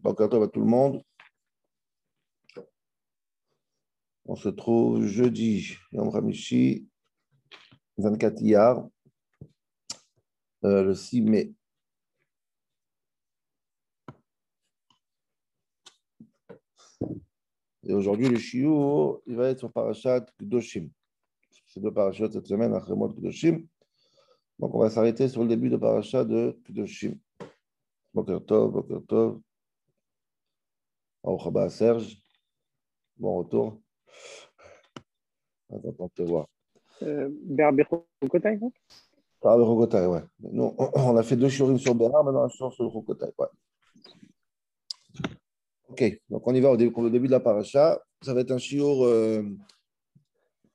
Bonjour à tout le monde. On se trouve jeudi, Yom Hamishi, 24 Iyar, euh, le 6 mai. Et aujourd'hui, le shiur, il va être sur Parashat Kedoshim. C'est deux parachats cette semaine, après de Kedoshim. Donc, on va s'arrêter sur le début de Parashat de Kedoshim. Boker Tov, Boker Tov. Au Serge. Bon retour. Attends, on te voir. Euh, Berberokotai, non? Ah, Berberokotai, ouais. Nous, on a fait deux shurim sur Béar, maintenant un sur le Rokotai, ouais. Ok, donc on y va au début, au début de la paracha. Ça va être un shiur euh,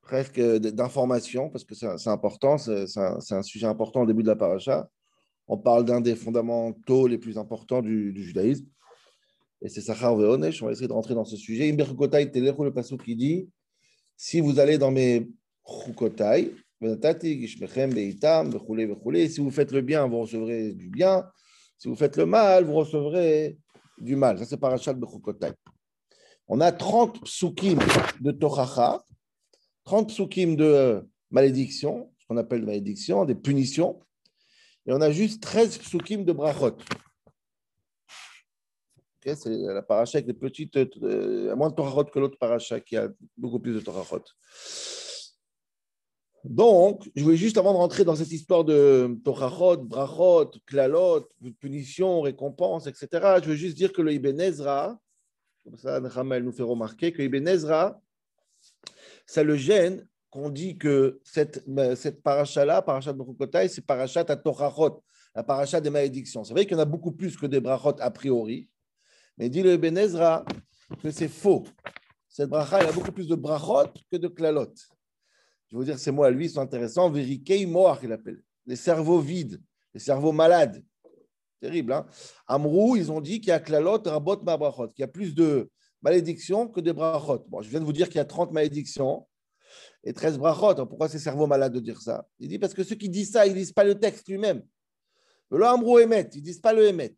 presque d'information, parce que c'est important, c'est un, un, sujet important au début de la paracha. On parle d'un des fondamentaux les plus importants du, du judaïsme. Et c'est Sachar Veonesh. On va essayer de rentrer dans ce sujet. Imberkotai Telechu, le passage qui dit Si vous allez dans mes Chukotai, si vous faites le bien, vous recevrez du bien. Si vous faites le mal, vous recevrez du mal. Ça, c'est Parashat Bechukotai. On a 30 psukim de Tochacha, 30 psukim de malédiction, ce qu'on appelle malédiction, des punitions, et on a juste 13 psukim de brachot. C'est la paracha avec des petites, euh, moins de torahot que l'autre paracha qui a beaucoup plus de torahot. Donc, je voulais juste avant de rentrer dans cette histoire de torahot, brachot, klalot, punition, récompense, etc., je veux juste dire que le Ibn Ezra, comme ça, Ramel nous fait remarquer que Ibn Ezra, ça le gêne qu'on dit que cette, cette paracha-là, paracha de Bechukotai, c'est parachat à Torachot, la paracha des malédictions. C'est vrai qu'il y en a beaucoup plus que des brachot a priori, mais dit le Ben Ezra que c'est faux. Cette bracha, il a beaucoup plus de brachot que de klalot. Je veux dire, ces mots à lui sont intéressants. Verikei moach, il appelle. Les cerveaux vides, les cerveaux malades. Terrible, hein Amrou, ils ont dit qu'il y a klalot, rabot, ma brachot, qu'il y a plus de malédictions que de brachot. Bon, je viens de vous dire qu'il y a 30 malédictions et 13 brachot. Pourquoi c'est cerveau malade de dire ça? Il dit parce que ceux qui disent ça, ils ne lisent pas le texte lui-même. Le amrou emet, ils ne disent pas le emet.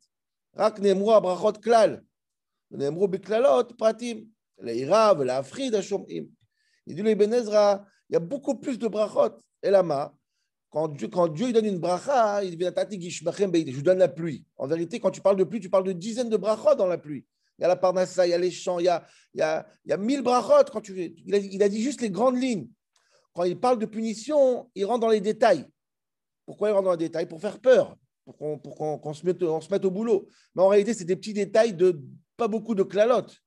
Ezra, il y a beaucoup plus de brachot. Et lama, quand Dieu, quand Dieu donne une bracha, il dit Je donne la pluie. En vérité, quand tu parles de pluie, tu parle de dizaines de brachot dans la pluie il y a la parnassa, il y a les champs, il y a, il y a, il y a mille brachot. Quand tu, il a, il, a, dit juste les grandes lignes. Quand il parle de punition, il rentre dans les détails. Pourquoi il rentre dans les détails? Pour faire peur, pour qu'on se, mette, se au boulot. Mais en réalité, c'est des petits détails de pas beaucoup de clalotes.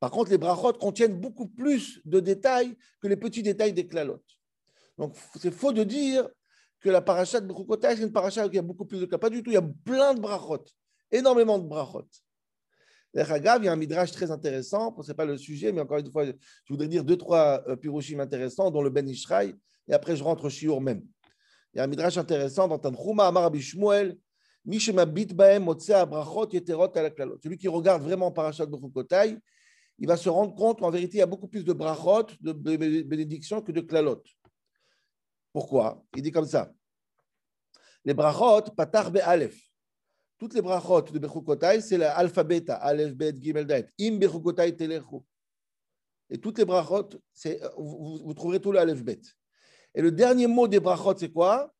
Par contre, les brachot contiennent beaucoup plus de détails que les petits détails des clalotes. Donc, c'est faux de dire que la paracha de Bechukotai, c'est une paracha qui a beaucoup plus de cas. Pas du tout. Il y a plein de brachot, énormément de brachot. il y a un midrash très intéressant, ce n'est pas le sujet, mais encore une fois, je voudrais dire deux, trois euh, piroshim intéressants, dont le Ben Ishraï, et après je rentre au Shiur même. Il y a un midrash intéressant dans Tanchuma Amar Abishmuel, celui qui regarde vraiment Parashat Bechukotai, il va se rendre compte qu'en vérité, il y a beaucoup plus de brachot, de bénédictions que de klalot. Pourquoi? Il dit comme ça. Les brachot, patar be'alef toutes les brachot de Bechukotai, c'est l'alphabet, Aleph, Bet, Gimel, Daet. Im Bechukotai Telechu. Et toutes les brachot, vous, vous, trouverez tout l'Aleph, Bet. Et le dernier mot des brachot, c'est quoi?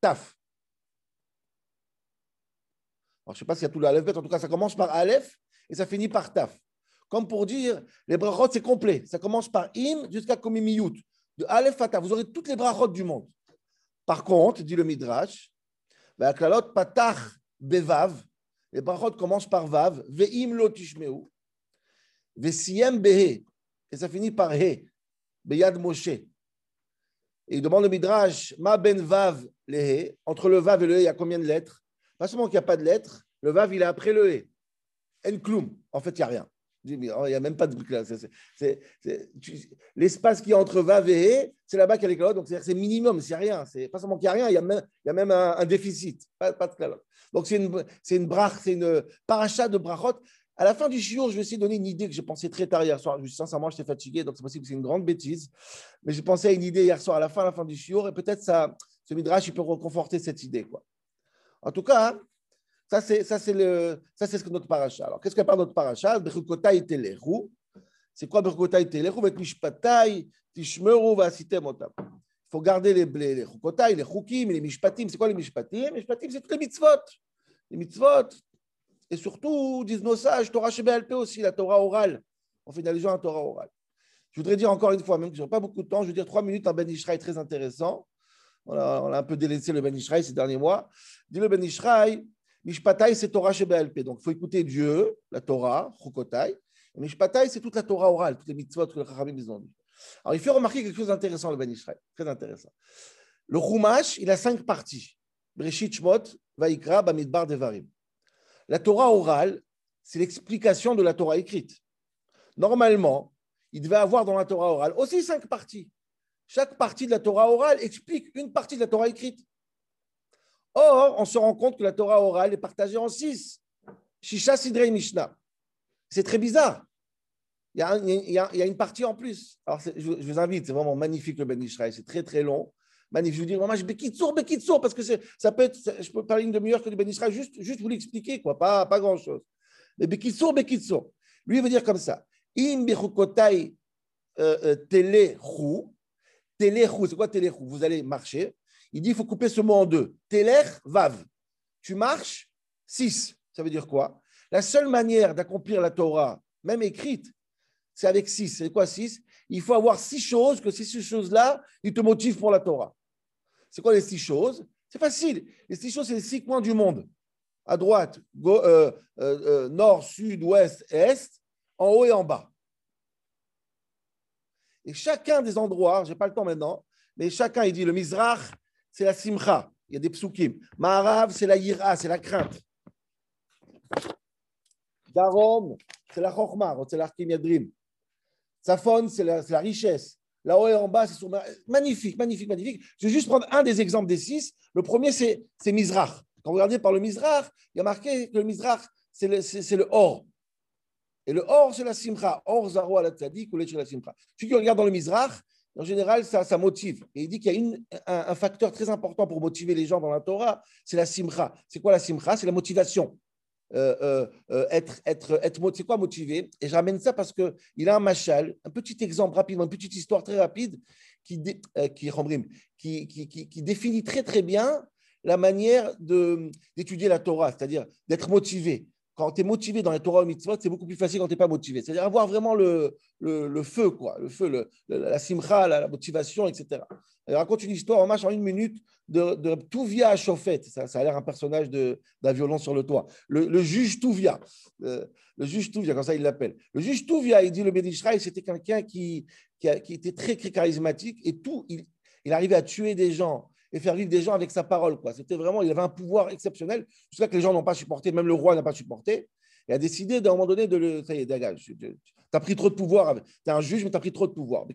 Taf. Je ne sais pas s'il y a tout l'Aleph, Bet, en tout cas, ça commence par Aleph et ça finit par taf. Comme pour dire, les brachot, c'est complet. Ça commence par im jusqu'à kome miyut. De Aleph à taf. Vous aurez toutes les brachot du monde. Par contre, dit le Midrash, patach bevav. Les brachot commencent par vav. Ve'im lo tishmeu. Ve'siem behe. Et ça finit par he. Beyad Moshe. Et il demande le midrash, ma ben vav le. Entre le vav et le he, il y a combien de lettres? Pas seulement qu'il n'y a pas de lettres, le vav, il est après le he. En kloum. En fait, il n'y a rien. Il n'y a même pas de. L'espace qui entre Vav et He, c'est là-bas qu'il y a les calottes. Donc, c'est minimum, c'est rien. C'est pas seulement qu'il n'y a rien, il y a même, un, déficit. Donc, c'est une, une brach, c'est une paracha de brachot. À la fin du jour, je vais essayer de donner une idée que j'ai pensé très tard hier soir. Sincèrement, j'étais fatigué, donc c'est possible que c'est une grande bêtise. Mais j'ai pensé à une idée hier soir, à la fin, à la fin du shiur, et peut-être ça, ce midrash, il peut reconforter cette idée. Quoi. En tout cas, Ça, c'est, ça, c'est, le, ça, c'est ce que notre paracha. Alors, qu'est-ce qu'elle parle notre paracha? Bechukotai telechu. C'est quoi Bechukotai telechu Vet mishpatai tishmeru vasitem otam. Il faut garder les, les, les chukotai, les les mishpatim. C'est quoi les mishpatim? Les mishpatim, c'est toutes les mitzvot. Les mitzvot. Et surtout, disent nos sages, Torah Shebelpe aussi, la Torah orale. On fait une allusion à la Torah orale. Je voudrais dire encore une fois, même que je n'ai pas beaucoup de temps, je veux dire trois minutes en Ben Ishraï très intéressant. On a, on a, un peu délaissé le Ben Ishraï ces derniers mois. Dit le Ben Ishraï, Mishpatai, c'est Torah Shebelpe. Donc, il faut écouter Dieu, la Torah, Chukotai. Mishpatai, c'est toute la Torah orale, toutes les mitzvot que les Chachamim ont dit. Alors, il fait remarquer quelque chose d'intéressant, le Ben Ishraï, très intéressant. Le Chumash, il a cinq parties. Breshit Shmot, Vaikra, Bamidbar, Devarim. La Torah orale, c'est l'explication de la Torah écrite. Normalement, il devait avoir dans la Torah orale aussi cinq parties. Chaque partie de la Torah orale explique une partie de la Torah écrite. Or, on se rend compte que la Torah orale est partagée en six. Shisha, Sidrei, Mishnah. C'est très bizarre. Il y, a, une partie en plus. Alors, je, je, vous invite, c'est vraiment magnifique le Ben Israël. C'est très, très long. Magnifique. Je vous dis, vraiment, je Bekitsour, Bekitsour, parce que ça peut être, je peux parler une demi-heure que du Ben Israël, juste, juste vous l'expliquer, quoi, pas, pas grand-chose. Mais Bekitsour, Bekitsour. Lui, il veut dire comme ça. Im Bechukotai Telechu. Telechu, c'est quoi Telechu? Vous allez marcher. Il dit il faut couper ce mot en deux. Telech, Vav. Tu marches, 6. Ça veut dire quoi? La seule manière d'accomplir la Torah, même écrite, c'est avec 6. C'est quoi 6 Il faut avoir six choses, que ces six choses-là, ils te motivent pour la Torah. C'est quoi les six choses? C'est facile. Les six choses, c'est les six coins du monde. À droite, euh, euh, euh, nord, sud, ouest, est, en haut et en bas. Et chacun des endroits, je n'ai pas le temps maintenant, mais chacun, il dit le Mizrach, c'est la simcha. Il y a des psukim. Maharav, c'est la yira, c'est la crainte. Darom, c'est la chokma, c'est l'arkim yadrim. Safon, c'est la, richesse. Là-haut et en bas, c'est magnifique, magnifique, magnifique. Je vais juste prendre un des exemples des six. Le premier, c'est Mizrach. Quand vous regardez par le Mizrach, il y a marqué que le Mizrach, c'est le, or. Et le or, c'est la simcha. Or, zaro ala tzadik, ou la simcha. Celui qui regarde dans le Mizrach, en général, ça, motive. Et il dit qu'il y a un, un, facteur très important pour motiver les gens dans la Torah, c'est la simcha. C'est quoi la simcha C'est la motivation. Euh, euh, être, c'est quoi motivé. Et je ramène ça parce qu'il a un machal, un petit exemple rapide, une petite histoire très rapide qui, dé, euh, qui, qui, qui, qui, qui définit très très bien la manière d'étudier la Torah, c'est-à-dire d'être motivé quand tu es motivé dans les Torah et mitzvot, c'est beaucoup plus facile quand tu n'es pas motivé. C'est-à-dire avoir vraiment le, feu, quoi, le feu, la simcha, la, motivation, etc. Il raconte une histoire en marche en une minute de, de Touvia à Chauffette. Ça, a l'air un personnage d'un violon sur le toit. Le, juge Touvia, euh, le juge Touvia, comme ça il l'appelle. Le juge Touvia, il dit le Bédishraï, c'était quelqu'un qui, était très, très charismatique et tout, il, il arrivait à tuer des gens et faire vivre des gens avec sa parole. Quoi. C'était vraiment, il avait un pouvoir exceptionnel, jusqu'à que les gens n'ont pas supporté, même le roi n'a pas supporté, et a décidé d'un moment donné de le. Ça y est, dégage, tu as pris trop de pouvoir. Tu es un juge, mais tu as pris trop de pouvoir. Mais,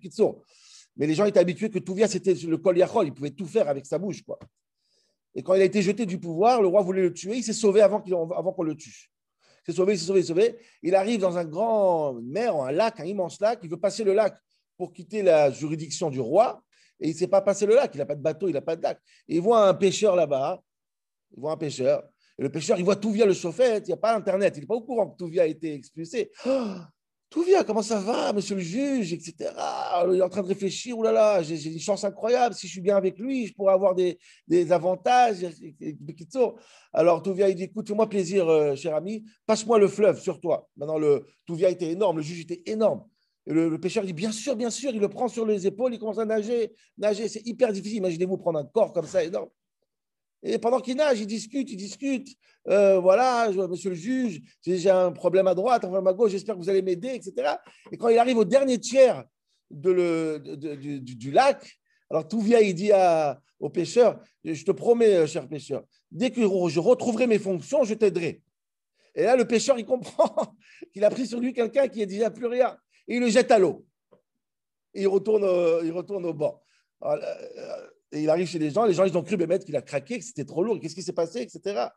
mais les gens étaient habitués que tout vient, c'était le col yachol, il pouvait tout faire avec sa bouche. Quoi. Et quand il a été jeté du pouvoir, le roi voulait le tuer, il s'est sauvé avant qu'on avant qu'on le tue. Il s'est sauvé, il s'est sauvé, il s'est sauvé. Il arrive dans un grand mer, un lac, un immense lac, il veut passer le lac pour quitter la juridiction du roi et il ne sait pas passer le lac. Il n'a pas de bateau, il n'a pas de lac. Et il voit un pêcheur là-bas. Il voit un pêcheur. Et le pêcheur, il voit Touvia le chauffette. Il n'y a pas Internet. Il n'est pas au courant que Touvia a été expulsé. Oh, Touvia, comment ça va, monsieur le juge, etc. Il est en train de réfléchir. Oh là là, j'ai une chance incroyable. Si je suis bien avec lui, je pourrais avoir des, des avantages. Alors Touvia, il dit écoute, fais-moi plaisir, euh, cher ami. Passe-moi le fleuve sur toi. Maintenant, le Touvia était énorme. Le juge était énorme. Le, pêcheur dit bien sûr, bien sûr, il le prend sur les épaules, il commence à nager, nager, c'est hyper difficile. Imaginez-vous prendre un corps comme ça énorme. Et pendant qu'il nage, il discute, il discute. Euh, voilà, monsieur le juge, j'ai un problème à droite, un problème à gauche, j'espère que vous allez m'aider, etc. Et quand il arrive au dernier tiers de le, du, lac, alors tout vient, il dit au pêcheur, je te promets, euh, cher pêcheur, dès que je retrouverai mes fonctions, je t'aiderai. Et là, le pêcheur, il comprend qu'il a pris sur lui quelqu'un qui est déjà plus rien et il le jette à l'eau. Et il retourne, il retourne au bord. Et il arrive chez les gens, les gens ils ont cru mettre qu'il a craqué, que c'était trop lourd, qu'est-ce qui s'est passé, etc.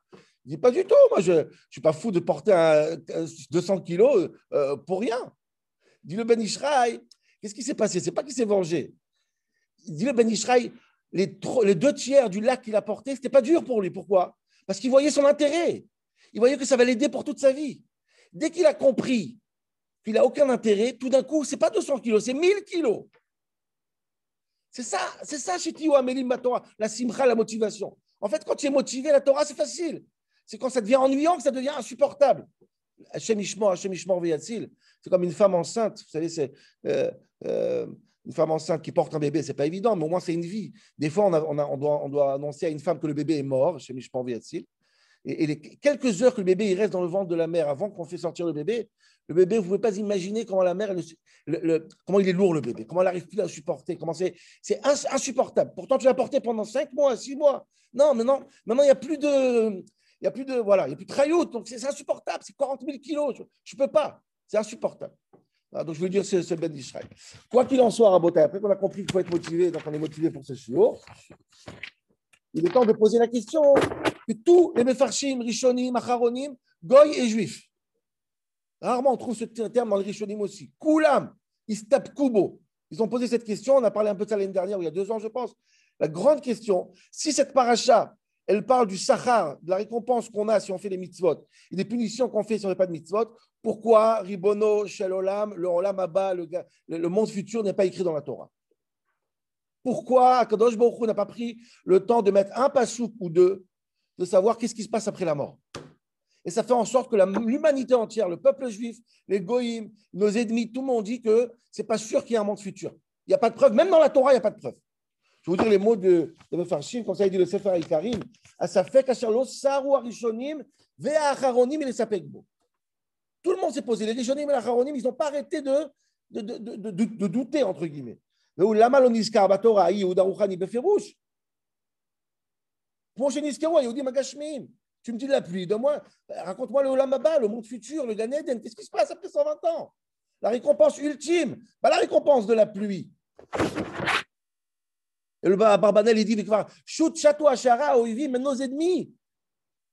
Il dit pas du tout, moi je ne suis pas fou de porter un, 200 kilos euh, pour rien. Il dit le Ben Ishraï, qu'est-ce qui s'est passé? C'est pas qu'il s'est vengé. Il dit le Ben Ishraï, les, les deux tiers du lac qu'il a porté, c'était pas dur pour lui. Pourquoi? Parce qu'il voyait son intérêt. il voyait que ça va l'aider pour toute sa vie. Dès qu'il a compris qu'il n'a aucun intérêt, tout d'un coup, ce n'est pas 200 kilos, c'est 1000 kilos. C'est ça, c'est ça chez Tio Amélim Torah, la simcha, la motivation. En fait, quand tu es motivé, la Torah, c'est facile. C'est quand ça devient ennuyant que ça devient insupportable. Hachem c'est comme une femme enceinte. Vous savez, c'est euh, euh, une femme enceinte qui porte un bébé, c'est pas évident, mais au moins c'est une vie. Des fois, on, doit, on, doit, annoncer à une femme que le bébé est mort, Et, et les quelques heures que le bébé il reste dans le ventre de la mère avant qu'on fait sortir le bébé, le bébé, vous ne pouvez pas imaginer comment la mère, comment il est lourd le bébé, comment elle n'arrive plus à supporter, comment c'est, insupportable. Pourtant, tu l'as porté pendant 5 mois, 6 mois. Non, maintenant, maintenant il n'y a plus de, il y a plus de, voilà, il y a plus de donc c'est, insupportable, c'est 40 000 kilos, je ne peux pas, c'est insupportable. Ah, donc je veux dire, c'est, Ben d'Israël. Quoi qu'il en soit, Rabotai, après qu'on a compris qu'il faut être motivé, donc on est motivé pour ce jour, il est temps de poser la question que tous les Mefarshim, Rishonim, Acharonim, Goy et Juifs, Rarement on trouve ce terme dans le Rishonim aussi. Koulam, Istap Kubo. Ils ont posé cette question, on a parlé un peu de ça l'année dernière, il y a deux ans, je pense. La grande question, si cette paracha, elle parle du sachar, de la récompense qu'on a si on fait les mitzvot, et des punitions qu'on fait si on ne pas de mitzvot, pourquoi Ribono, Shalolam, le Olam Abba, le, monde futur n'est pas écrit dans la Torah? Pourquoi Akadosh Baruch n'a pas pris le temps de mettre un pasouk ou deux, de savoir qu'est-ce qui se passe après la mort? Et ça fait en sorte que l'humanité entière, le peuple juif, les goïms, nos ennemis, tout le monde dit que ce n'est pas sûr qu'il y ait un monde futur. Il n'y a pas de preuve. Même dans la Torah, il n'y a pas de preuve. Je vous dire les mots de, de Mefarshim, comme ça il dit le Sefer Ikarim. Asafek ah, Saru Arishonim, Ve'acharonim et les Tout le monde s'est posé. Les Rishonim et les Acharonim, ils n'ont pas arrêté de, de, de, douter, entre guillemets. Mais lama lo niskar batora, ou daruchani beferouche. Pour chez Niskero, Yehudim Agashmim. Tu me dis la pluie, de moi, raconte-moi le Olamaba, le monde futur, le Gan qu'est-ce qui se passe après 120 ans? La récompense ultime, pas la récompense de la pluie. Et le Barbanel, il dit, Shoot, château, Achara, Oivi, mais nos ennemis,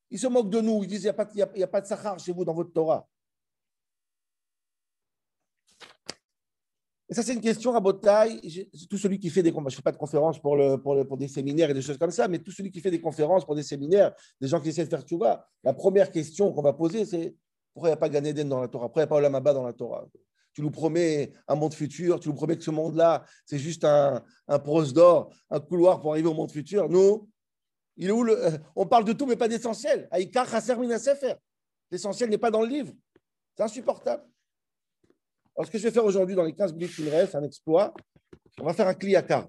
ils se moquent de nous, ils disent, il n'y a, a, pas de Sahar chez vous dans votre Torah. Et ça, c'est une question à Botaï. Tout celui qui fait des je ne fais pas de conférences pour, des séminaires et des choses comme ça, mais tout celui qui fait des conférences pour des séminaires, des gens qui essaient de faire tchouva, la première question qu'on va poser, c'est pourquoi il n'y a pas Ganéden dans la Torah? Pourquoi il n'y a pas Olamaba dans la Torah? Tu nous promets un monde futur, tu nous promets que ce monde-là, c'est juste un, prose d'or, un couloir pour arriver au monde futur. Nous, il est où le, on parle de tout, mais pas d'essentiel. L'essentiel n'est pas dans le livre. C'est insupportable. Alors, ce que je vais faire aujourd'hui, dans les 15 minutes qui me restent, un exploit, on va faire un kliakar.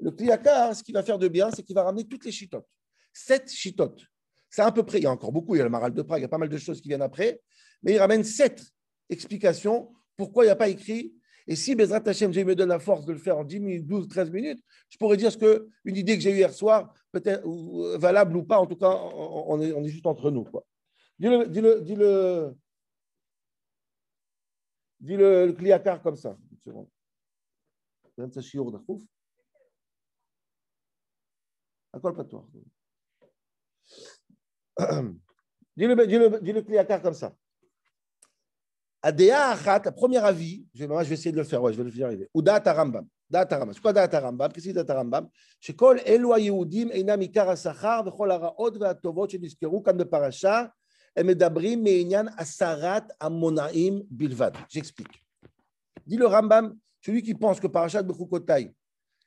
Le kliakar, ce qu'il va faire de bien, c'est qu'il va ramener toutes les chitotes. Sept chitotes. C'est à peu près, il y a encore beaucoup, il y a le maral de Prague, il y a pas mal de choses qui viennent après, mais il ramène sept explications pourquoi il n'y a pas écrit. Et si Bezrat Hashem, je me donne la force de le faire en 10 minutes, 12, 13 minutes, je pourrais dire ce que une idée que j'ai eue hier soir, peut-être valable ou pas, en tout cas, on est, on est juste entre nous. Dis-le, dis-le, dis-le, Dis le, le kliakar comme ça. באמצע שיעור דחוף. הכל פתוח. dis le, dis le, dis le kliakar comme ça. הדעה אחת, הפרמייר אבי, ממש vais essayer de le faire, ouais, je vais le arriver, הוא דעת הרמב"ם. דעת הרמב"ם. שכל דעת הרמב"ם, כסי דעת הרמב"ם, שכל אלו היהודים אינם עיקר השכר וכל הרעות והטובות שנזכרו כאן בפרשה J'explique. Dit le Rambam, celui qui pense que Parashat Bechukotai,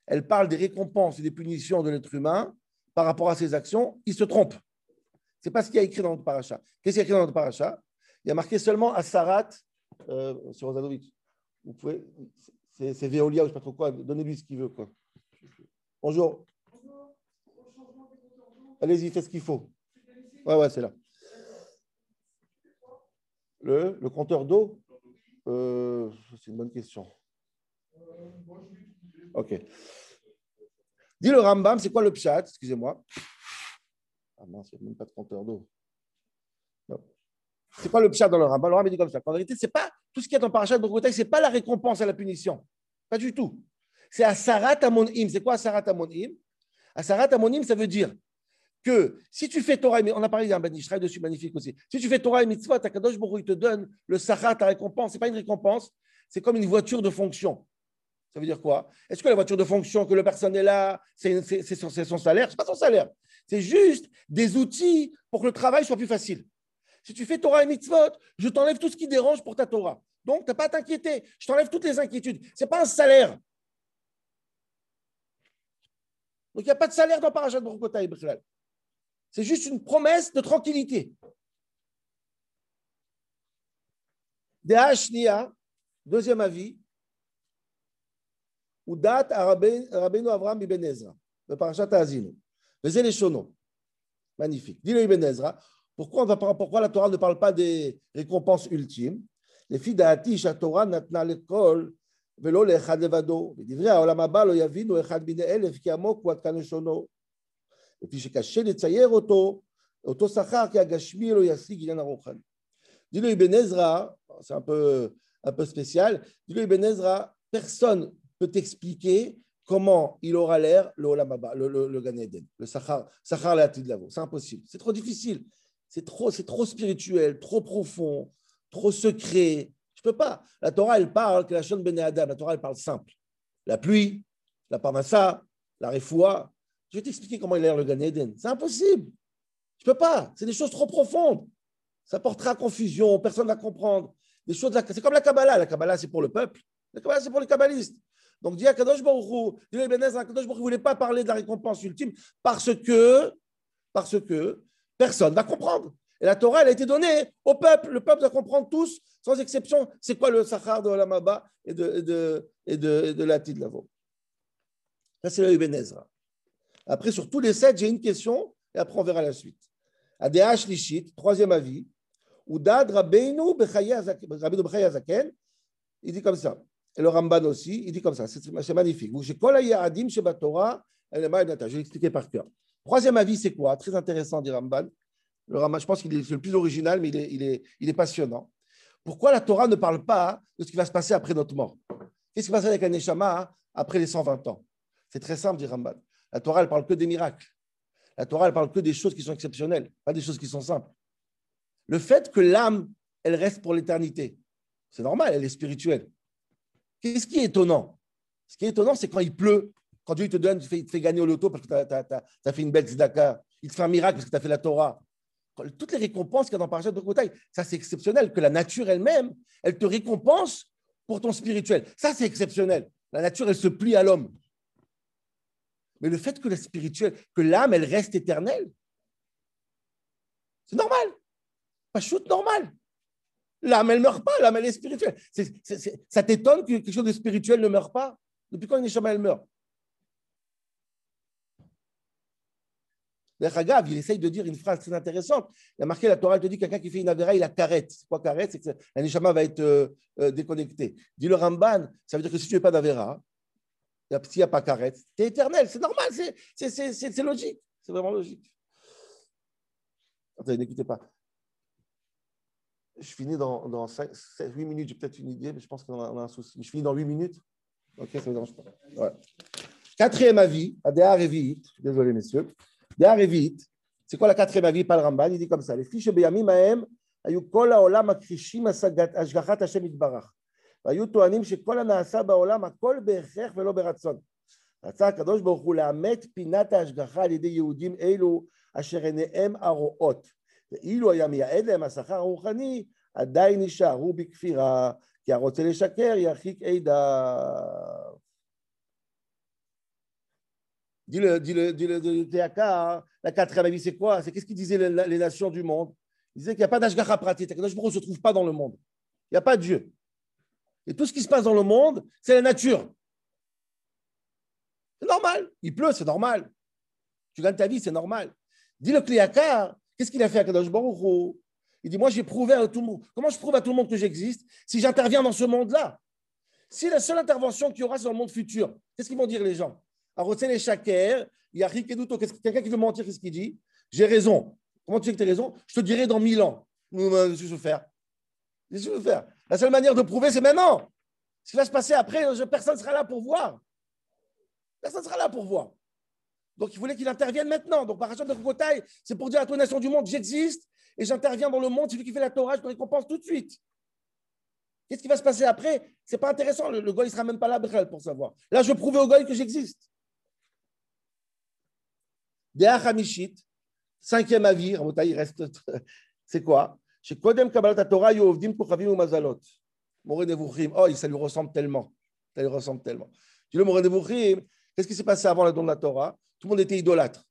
elle parle des récompenses et des punitions de l'être humain par rapport à ses actions, il se trompe. Ce n'est pas ce qu'il y a écrit dans notre paracha. Qu'est-ce qu'il y a écrit dans notre paracha Il y a marqué seulement Asarat euh, sur Ozadovic. Vous pouvez, c'est Veolia ou je ne sais pas trop quoi, donnez-lui ce qu'il veut. Quoi. Bonjour. Allez-y, faites ce qu'il faut. Ouais, ouais, c'est là. Le, compteur d'eau euh, C'est une bonne question. Ok. Dis le Rambam, c'est quoi le pshat? Excusez-moi. Ah mince, il n'y a même pas de compteur d'eau. C'est quoi le pshat dans le Rambam? Le Rambam dit comme ça. En vérité, c'est pas tout ce qui est en parachat de ce c'est pas la récompense à la punition. Pas du tout. C'est Asarat Amonim. C'est quoi Asarat Amonim? Asarat Amonim, ça veut dire que si tu fais Torah, on a parlé d'un Ben dessus, magnifique aussi. Si tu fais Torah et mitzvot, Akadosh Baruch il te donne le Sahara, ta récompense. Ce n'est pas une récompense, c'est comme une voiture de fonction. Ça veut dire quoi? Est-ce que la voiture de fonction, que le personnel est là, c'est son, salaire? Ce n'est pas son salaire. C'est juste des outils pour que le travail soit plus facile. Si tu fais Torah et mitzvot, je t'enlève tout ce qui dérange pour ta Torah. Donc, tu n'as pas à t'inquiéter. Je t'enlève toutes les inquiétudes. Ce n'est pas un salaire. Donc, il n'y a pas de salaire dans Parashat Baruch Bichlal. C'est juste une promesse de tranquillité. De'ashnia, deuxième avis, ou date Rabbeinu Avram Ibn Ezra, le parachat Azinu. Mais Les Eleshonot. Magnifique. Dis-le Ibn Ezra. Pourquoi, on va, pourquoi la Torah ne parle pas des récompenses ultimes? Les filles d'Atish, la Torah natna l'école, velo le chadevado. lechad levado. Les divrei haolam haba lo yavinu echad bine elef ki amok wa kaneshono. לפי שקשה לצייר אותו, אותו שכר כי הגשמי לא ישיג עניין הרוחני. Dis-le Ibn Ezra, c'est un peu, un peu spécial, dis-le Ibn Ezra, personne peut t'expliquer comment il aura l'air le Olamaba, le, le, le Gan Eden, le Sahar, Sahar de Lavo. C'est impossible. C'est trop difficile. C'est trop, c'est trop spirituel, trop profond, trop secret. Je peux pas. La Torah, elle parle que la chaîne Ben Adam. La Torah, elle parle simple. La pluie, la parnassa, la refoua. je vais t'expliquer comment il a l'air le Gan Eden. C'est impossible. Je peux pas. C'est des choses trop profondes. Ça portera confusion. Personne ne va comprendre. Des choses. C'est comme la Kabbalah. La Kabbalah, c'est pour le peuple. La Kabbalah, c'est pour les kabbalistes. Donc, dit à Kadosh Baruch dit Kadosh ne voulait pas parler de la récompense ultime parce que, parce que personne ne va comprendre. Et la Torah, elle a été donnée au peuple. Le peuple doit comprendre tous, sans exception, c'est quoi le Sahar de Olamaba et de, et de, et de, la Lavo. Ça, c'est le Ibn Ezra. Après, sur tous les sept, j'ai une question, et après, on verra la suite. Adh Lishit, troisième avis. Udad Rabbeinu Bechaya Zaken, il dit comme ça et le Ramban aussi, il dit comme ça, c'est magnifique. Je vais l'expliquer par cœur. Troisième avis, c'est quoi? Très intéressant, dit Ramban. Le Ramban, je pense qu'il est le plus original, mais il est, passionnant. Pourquoi la Torah ne parle pas de ce qui va se passer après notre mort? Qu'est-ce qui va se passer avec un Neshama après les 120 ans? C'est très simple, dit Ramban. La Torah, elle parle que des miracles. La Torah, elle parle que des choses qui sont exceptionnelles, pas des choses qui sont simples. Le fait que l'âme, elle reste pour l'éternité, c'est normal, elle est spirituelle. Qu'est-ce qui est étonnant? Ce qui est étonnant, c'est quand il pleut, quand Dieu te donne, il te fait gagner au loto parce que tu as, fait une belle tzedaka, il te fait un miracle parce que tu as fait la Torah. Toutes les récompenses qu'il y a dans Parashat de Kotaï, ça c'est exceptionnel, que la nature elle-même, elle te récompense pour ton spirituel. Ça c'est exceptionnel. La nature, elle se plie à l'homme. Mais le fait que le spirituel, que l'âme, elle reste éternelle, c'est normal. Pas shoot normal. L'âme, elle ne meurt pas, l'âme, elle est spirituelle. ça t'étonne que quelque chose de spirituel ne meurt pas? Depuis quand une Neshama, elle meurt? Il essaye de dire une phrase très intéressante. Il a marqué la Torah, elle te dit quelqu'un qui fait une avéra, il a carette. C'est quoi carette C'est que la Neshama va être euh, euh, déconnectée. Dit le Ramban, ça veut dire que si tu n'es pas d'avéra, la psy pas caresse. T'es éternel, c'est normal, c'est logique. C'est vraiment logique. Attendez, n'écoutez pas. Je finis dans, dans 5, 7, 8 minutes, j'ai peut-être une idée, mais je pense qu'on a, a, un souci. Je finis dans 8 minutes? Ok, ça ne me dérange pas. Voilà. Quatrième avis, Adéa Révit, désolé messieurs, Adéa Révit, c'est quoi la quatrième avis? Pas le Ramban, il dit comme ça, les fiches Beyamim Aem, Ayukola Olam Akrishim Ashgahat Hashem Itbarach. והיו טוענים שכל הנעשה בעולם הכל בהכרח ולא ברצון. רצה הקדוש ברוך הוא לאמת פינת ההשגחה על ידי יהודים אלו אשר עיניהם הרואות. ואילו היה מייעד להם השכר הרוחני, עדיין יישארו בכפירה, כי הרוצה לשקר ירחיק עדיו. Dis-le, dis-le, dis-le, dis Théaka, la quatrième c'est quoi C'est qu'est-ce qu'ils disaient les, les, nations du monde Ils disaient qu'il n'y a pas d'Ashgacha pratique, que ne se trouve pas dans le monde. Il n'y a pas Dieu. Et tout ce qui se passe dans le monde, c'est la nature. C'est normal. Il pleut, c'est normal. Tu gagnes ta vie, c'est normal. Dis le Kliaka, Qu'est-ce qu'il a fait à Kadosh Il dit Moi, j'ai prouvé à tout le monde. Comment je prouve à tout le monde que j'existe si j'interviens dans ce monde-là Si la seule intervention qu'il y aura dans le monde futur, qu'est-ce qu'ils vont dire les gens les Shaker, il y a Rikeduto, quelqu'un qui veut mentir, qu'est-ce qu'il dit J'ai raison. Comment tu sais que tu as raison Je te dirai dans mille ans. Je veux faire je veux faire La seule manière de prouver, c'est maintenant. Ce qui va se passer après, personne ne sera là pour voir. Personne ne sera là pour voir. Donc, il voulait qu'il intervienne maintenant. Donc, par de Kokotai, c'est pour dire à toute nation du monde, j'existe et j'interviens dans le monde. C'est lui qui fait la Torah, je récompense tout de suite. Qu'est-ce qui va se passer après? C'est pas intéressant. Le, le ne sera même pas là pour savoir. Là, je prouve au goy que j'existe. Dea Hamishit, cinquième avis, il reste. C'est quoi? שקודם קבלת התורה היו עובדים כוכבים ומזלות. מורה נבוכים, אוי, ça lui ressemble tellement. Ça lui ressemble tellement. Tu le mora נבוכים, qu'est-ce qui s'est passé avant le don de la Torah Tout le monde était idolâtre.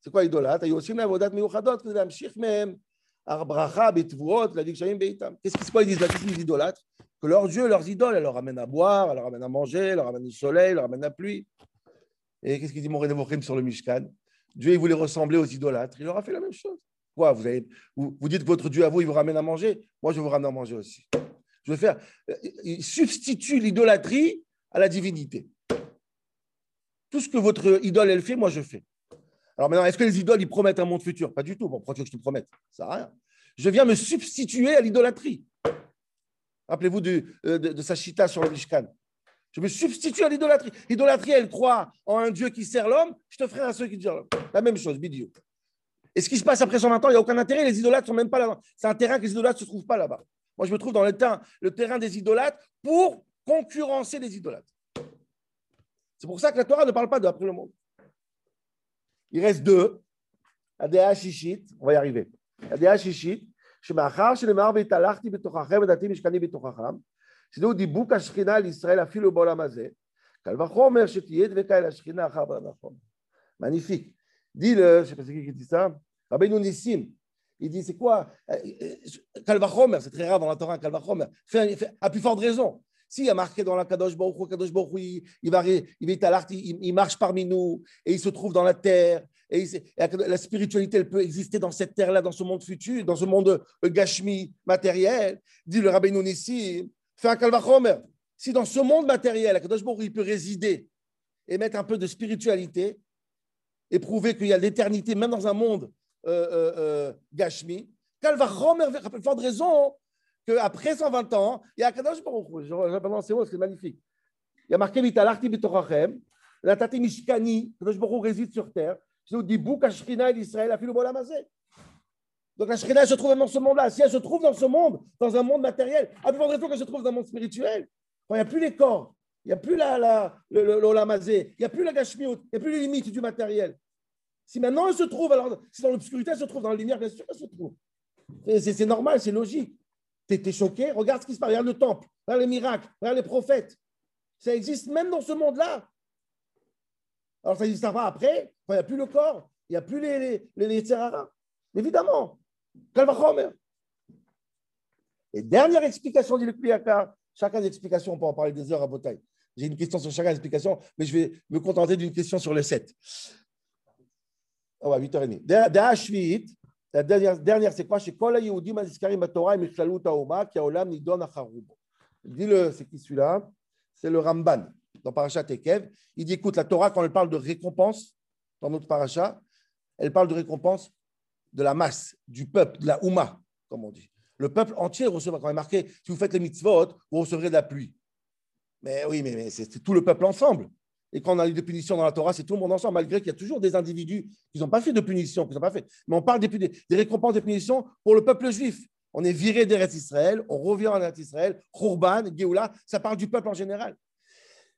C'est quoi idolâtre היו עושים לעבודת מיוחדות כדי להמשיך מהם ברכה, בתבואות, להביא גשמים בעיתם. Qu'est-ce qu'ils quoi ils disent là Qu'est-ce qu'ils disent idolâtres Que leurs dieux, leurs idoles, elles leur ramènent à boire, elles leur ramènent à manger, elles leur ramènent du soleil, elles leur ramènent la pluie. Et qu'est-ce qu'il dit Moré Nevochim sur le Mishkan Dieu, il voulait ressembler aux idolâtres. Il leur a fait la même chose. Vous, avez, vous, dites que votre Dieu à vous, il vous ramène à manger? Moi, je vous ramener à manger aussi. Je vais faire. Il substitue l'idolâtrie à la divinité. Tout ce que votre idole, elle fait, moi, je fais. Alors maintenant, est-ce que les idoles, ils promettent un monde futur? Pas du tout. Bon, pourquoi veux que je te promette? Ça n'a rien. Je viens me substituer à l'idolâtrie. Rappelez-vous de, de, de, sa chita sur le Mishkan. Je me substitue à l'idolâtrie. L'idolâtrie, elle croit en un Dieu qui sert l'homme, je te ferai un ceux qui sert l'homme. La même chose, bidio. Et ce qui se passe après 120 ans, il n'y a aucun intérêt. Les idolâtres ne sont même pas là-bas. C'est un terrain que les idolâtres ne se trouvent pas là-bas. Moi, je me trouve dans le terrain, le terrain des idolâtres pour concurrencer les idolâtres. C'est pour ça que la Torah ne parle pas d'après le monde. Il reste deux. Adéa Shishit, on va y arriver. Adéa Shishit, שמאחר שנאמר והתהלכתי בתוככם ודעתי משכני בתוככם, שזהו דיבוק השכינה לישראל אפילו בעולם הזה, קל וחומר שתהיה דבקה אל השכינה אחר בעולם החומר. Magnifique. Dis-le, je ne sais pas c'est qui qui dit ça, Rabbeinu Nissim, il dit c'est quoi? Kalvachomer, c'est très rare dans la Torah, Kalvachomer, fait, fait, à plus forte raison. S'il y a marqué dans la Kadosh Baruch Kadosh Baruch il, il, va, il, il, il, marche parmi nous et il se trouve dans la terre. Et, et la spiritualité, elle peut exister dans cette terre-là, dans ce monde futur, dans ce monde gashmi matériel. Dit le Rabbeinu Nissim, fait un Kalvachomer. Si dans ce monde matériel, Kadosh Baruch il peut résider et mettre un peu de spiritualité et prouver qu'il y a l'éternité, même dans un monde euh, euh, euh, Gashmi, Kalvachomer, de raison qu'après 120 ans, il y a Kadosh Baruch je reprends ces mots, c'est magnifique. Il y a marqué Vitalarti Bitorachem, la Tati Mishkani, Kadosh Baruch réside sur terre, je nous dis Bouk Ashrina d'Israël, a fait le Donc la Shrina se trouve dans ce monde-là. Si elle se trouve dans ce monde, dans un monde matériel, à plus forte raison qu'elle se trouve dans un monde spirituel, il n'y a plus les corps, il n'y a plus la, la, il n'y a plus la gashmiut, il n'y a plus les limites du matériel. Si maintenant elle se trouve, alors si dans l'obscurité elle se trouve, dans la lumière, bien sûr elle se trouve. C'est normal, c'est logique. Tu étais choqué, regarde ce qui se passe, regarde le temple, regarde les miracles, regarde les prophètes. Ça existe même dans ce monde-là. Alors ça n'existera pas après, il n'y a plus le corps, il n'y a plus les, les, les, les Évidemment. Et dernière explication, dit le Kliyaka. Chacun des explications, on peut en parler des heures à Botaï. J'ai une question sur chacun des explications, mais je vais me contenter d'une question sur les sept. À 8h30. La dernière, dernière c'est quoi? Dis-le, c'est qui celui-là? C'est le Ramban dans Parashat Ekev. Il dit écoute, la Torah, quand elle parle de récompense dans notre Parashat, elle parle de récompense de la masse, du peuple, de la Ouma, comme on dit. Le peuple entier recevra, quand il est marqué, si vous faites les mitzvot, vous recevrez de la pluie. Mais oui, mais c'est tout le peuple ensemble. Et quand on a eu des punitions dans la Torah, c'est tout le monde ensemble, malgré qu'il y a toujours des individus qui n'ont pas fait de punition, qui n'ont pas fait. Mais on parle des, des, récompenses des punitions pour le peuple juif. On est viré d'Eretz Israël, on revient en Eretz Israël, Khurban, Géoula, ça parle du peuple en général.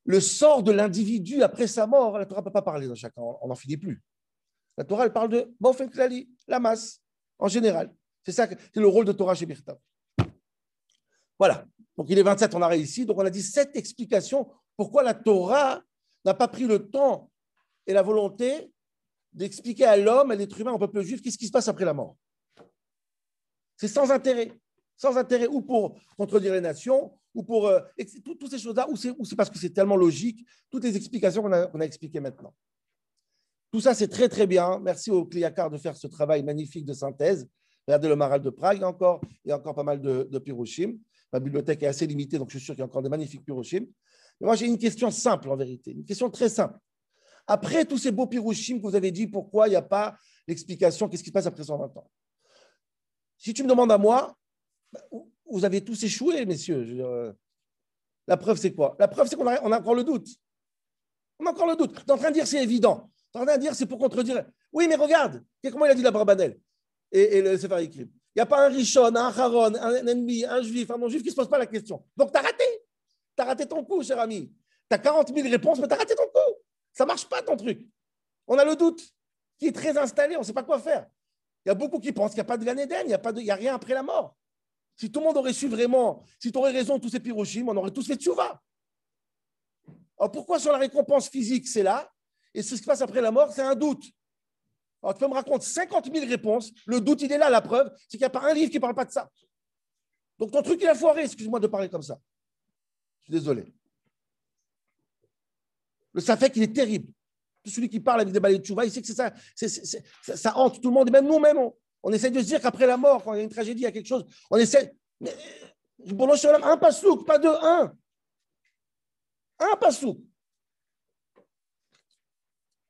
Le sort de l'individu après sa mort, la Torah ne peut pas parler dans chacun, on n'en finit plus. La Torah, elle parle de Bofen Klali, la masse, en général. C'est ça, c'est le rôle de Torah chez Birta. Voilà. Donc il est 27, on a réussi. Donc on a dit sept explications pourquoi la Torah n'a pas pris le temps et la volonté d'expliquer à l'homme, à l'être humain, au peuple juif, qu'est-ce qui se passe après la mort. C'est sans intérêt. Sans intérêt, ou pour contredire les nations, ou pour. Euh, toutes ces choses-là, ou c'est parce que c'est tellement logique, toutes les explications qu'on a, expliquées maintenant. Tout ça, c'est très, très bien. Merci au Cliacar de faire ce travail magnifique de synthèse. Regardez le Maral de Prague encore, il y a encore pas mal de, de. Ma bibliothèque est assez limitée, donc je suis sûr qu'il y a encore des magnifiques Piroshim. Moi, j'ai une question simple en vérité, une question très simple. Après tous ces beaux Piroshim que vous avez dit, pourquoi il n'y a pas l'explication, qu'est-ce qui se passe après 120 ans? Si tu me demandes à moi, vous avez tous échoué, messieurs. Euh, la preuve, c'est quoi? La preuve, c'est qu'on a, encore le doute. On a encore le doute. Tu es en train de dire c'est évident. Tu en train de dire c'est pour contredire. Oui, mais regarde, comment il a dit la Barbanel et, et le Sefer Il n'y a pas un Rishon, un Haron, un ennemi, un juif, un non-juif qui ne se pose pas la question. Donc, tu as raté. Tu raté ton coup, cher ami. Tu as 40 000 réponses, mais tu raté ton coup. Ça ne marche pas, ton truc. On a le doute qui est très installé, on ne sait pas quoi faire. Il y a beaucoup qui pensent qu'il n'y a pas de Gan Eden, il n'y a, a rien après la mort. Si tout le monde aurait su vraiment, si tu aurais raison, tous ces Piroshim, on aurait tous fait tchouva. Alors pourquoi sur la récompense physique, c'est là, et ce qui se passe après la mort, c'est un doute Alors tu peux me raconter 50 000 réponses, le doute, il est là, la preuve, c'est qu'il n'y a pas un livre qui ne parle pas de ça. Donc ton truc, il a foiré, excuse-moi de parler comme ça. Désolé. Le Safek, il est terrible. Celui qui parle avec des balais de tchouva, il sait que c'est ça, ça, hante tout le monde, et même nous-mêmes, on, on essaie de se dire qu'après la mort, quand il y a une tragédie, il y a quelque chose, on essaie. Mais, Shalom, un pasouk, pas deux, un. Un pasouk.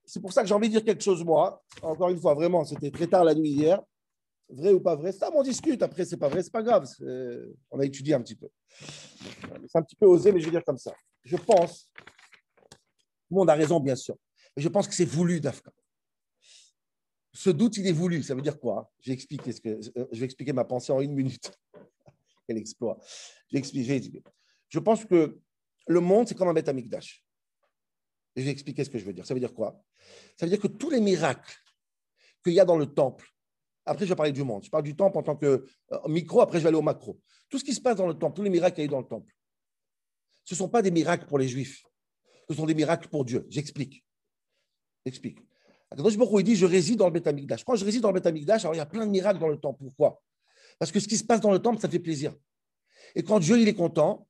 C'est pour ça que j'ai envie de dire quelque chose, moi. Encore une fois, vraiment, c'était très tard la nuit hier. Vrai ou pas vrai, ça, on discute. Après, c'est pas vrai, c'est pas grave. C'est- On a étudié un petit peu. C'est un petit peu osé, mais je vais dire comme ça. Je pense, tout le monde a raison, bien sûr, je pense que c'est voulu d'Afka. Ce doute, il est voulu. Ça veut dire quoi? Je vais, expliquer ce que, euh, je vais expliquer ma pensée en une minute. Quel exploit. Je je pense que le monde, c'est comme un Beth Amikdash. Et je vais expliquer ce que je veux dire. Ça veut dire quoi? Ça veut dire que tous les miracles qu'il y a dans le temple, après je vais parler du monde, je parle du temple en tant que euh, micro, après je vais aller au macro. Tout ce qui se passe dans le temple, tous les miracles qu'il y a eu dans le temple, ce ne sont pas des miracles pour les juifs, ce sont des miracles pour Dieu. J'explique. J'explique. Akadosh il dit Je réside dans le Beth Amikdash. Quand je réside dans le Beth Amikdash, alors il y a plein de miracles dans le temple. Pourquoi? Parce que ce qui se passe dans le temple, ça fait plaisir. Et quand Dieu il est content,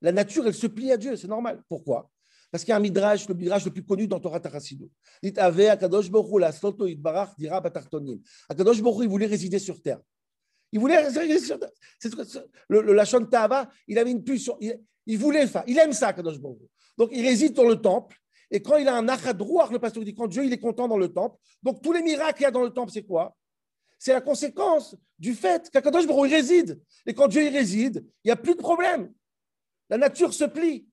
la nature, elle se plie à Dieu, c'est normal. Pourquoi? Parce qu'il y a un midrash, le midrash le plus connu dans Torah Tarassido. Dit Ave Akadosh Baruch la Soto Itbarach dira Batartonim. Akadosh Baruch il voulait résider sur terre. Il voulait résider sur terre. C'est ce Le, le Lachon Tava, il avait une pulsion. Il, il voulait ça. Il aime ça, Akadosh Baruch. Donc, il réside dans le temple. Et quand il a un achadrouach, le pasteur dit, quand Dieu il est content dans le temple, donc tous les miracles qu'il y a dans le temple, c'est quoi? C'est la conséquence du fait qu'Akadosh Baruch il réside. Et quand Dieu y réside, il n'y a plus de problème. La nature se plie.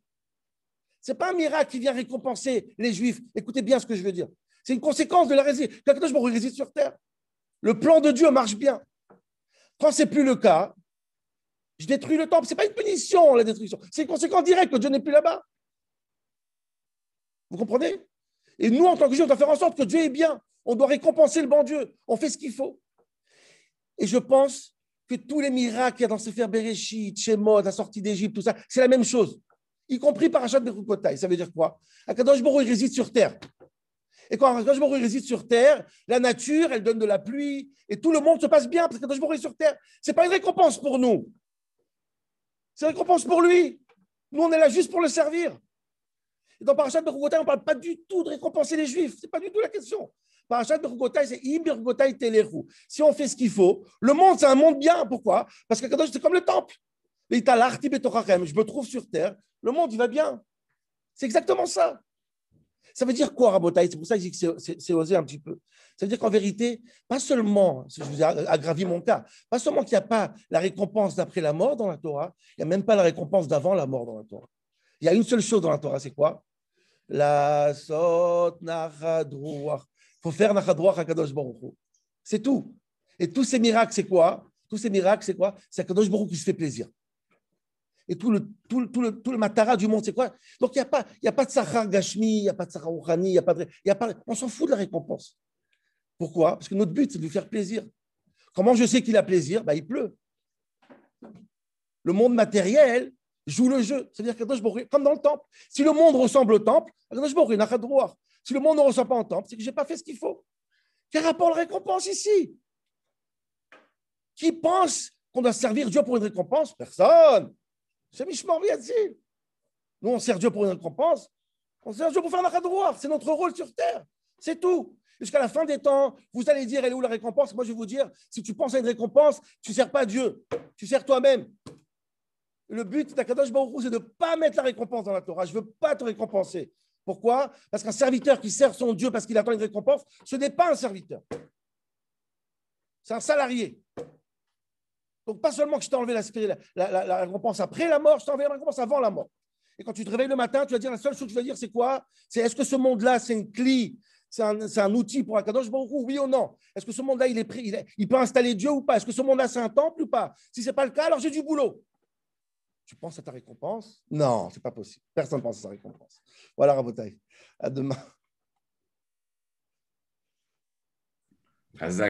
Ce n'est pas un miracle qui vient récompenser les Juifs. Écoutez bien ce que je veux dire. C'est une conséquence de la résidence. Qu'Akadosh Baruch Hu réside sur terre. Le plan de Dieu marche bien. Quand ce n'est plus le cas, je détruis le temple. Ce n'est pas une punition, la destruction. C'est une conséquence directe que Dieu n'est plus là-bas. Vous comprenez? Et nous, en tant que Juifs, on doit faire en sorte que Dieu est bien. On doit récompenser le bon Dieu. On fait ce qu'il faut. Et je pense que tous les miracles qu'il y a dans Sefer Bereshit, Shemot, la sortie d'Égypte, tout ça, c'est la même chose. Y compris Parashat Bechukotai. Ça veut dire quoi? Akadosh Hu, il réside sur terre. Et quand Akadosh Hu réside sur terre, la nature, elle donne de la pluie et tout le monde se passe bien parce qu'Akadosh Hu est sur terre. Ce n'est pas une récompense pour nous. C'est une récompense pour lui. Nous, on est là juste pour le servir. Et dans Parashat Bechukotai, on ne parle pas du tout de récompenser les Juifs. Ce n'est pas du tout la question. Parashat Bechukotai, c'est Im Bechukotai Telechu. Si on fait ce qu'il faut, le monde, c'est un monde bien. Pourquoi? Parce que c'est comme le temple. Je me trouve sur terre. Le monde, il va bien. C'est exactement ça. Ça veut dire quoi, Rabotai? C'est pour ça que je que c'est- osé un petit peu. Ça veut dire qu'en vérité, pas seulement, je vous ai aggravi mon cas, pas seulement qu'il n'y a pas la récompense d'après la mort dans la Torah, il n'y a même pas la récompense d'avant la mort dans la Torah. Il y a une seule chose dans la Torah, c'est quoi? La sot. Il faut faire nachadruach à Kadosh. C'est tout. Et tous ces miracles, c'est quoi? Tous ces miracles, c'est quoi? C'est Kadosh Baruch qui se fait plaisir. Et tout le, tout le, tout le, tout le matara du monde, c'est quoi? Donc, il n'y a, pas- a pas de Sahar Gashmi, il n'y a pas de Sahar Rouhani, y a pas de. on s'en fout de la récompense. Pourquoi? Parce que notre but, c'est de lui faire plaisir. Comment je sais qu'il a plaisir? Ben, Il pleut. Le monde matériel joue le jeu. C'est-à-dire qu'Akadosh comme dans le temple, si le monde ressemble au temple, Akadosh Hu n'a droit. Si le monde ne ressemble pas au temple, c'est que je n'ai pas fait ce qu'il faut. Quel rapport la récompense ici? Qui pense qu'on doit servir Dieu pour une récompense? Personne. C'est Mishmor Viatzil. Nous, on sert Dieu pour une récompense. On sert Dieu pour faire la droit. C'est notre rôle sur terre. C'est tout. Jusqu'à la fin des temps, vous allez dire, elle est où la récompense? Moi, je vais vous dire, si tu penses à une récompense, tu ne sers pas Dieu. Tu sers toi-même. Le but d'Akadosh Baruch c'est de ne pas mettre la récompense dans la Torah. Je ne veux pas te récompenser. Pourquoi? Parce qu'un serviteur qui sert son Dieu parce qu'il attend une récompense, ce n'est pas un serviteur. C'est un salarié. Donc, pas seulement que je t'ai enlevé la, récompense après la mort, je t'ai enlevé la récompense avant la mort. Et quand tu te réveilles le matin, tu vas dire la seule chose que tu vas dire, c'est quoi? C'est est-ce que ce monde-là, c'est une clé, c'est un, un, outil pour Akadosh Baruch oui ou non? Est-ce que ce monde-là, il, est il, peut installer Dieu ou pas? Est-ce que ce monde-là, c'est un temple ou pas? Si ce n'est pas le cas, alors j'ai du boulot. Tu penses à ta récompense? Non, c'est pas possible. Personne ne pense à sa récompense. Voilà, Rabotaï. À demain.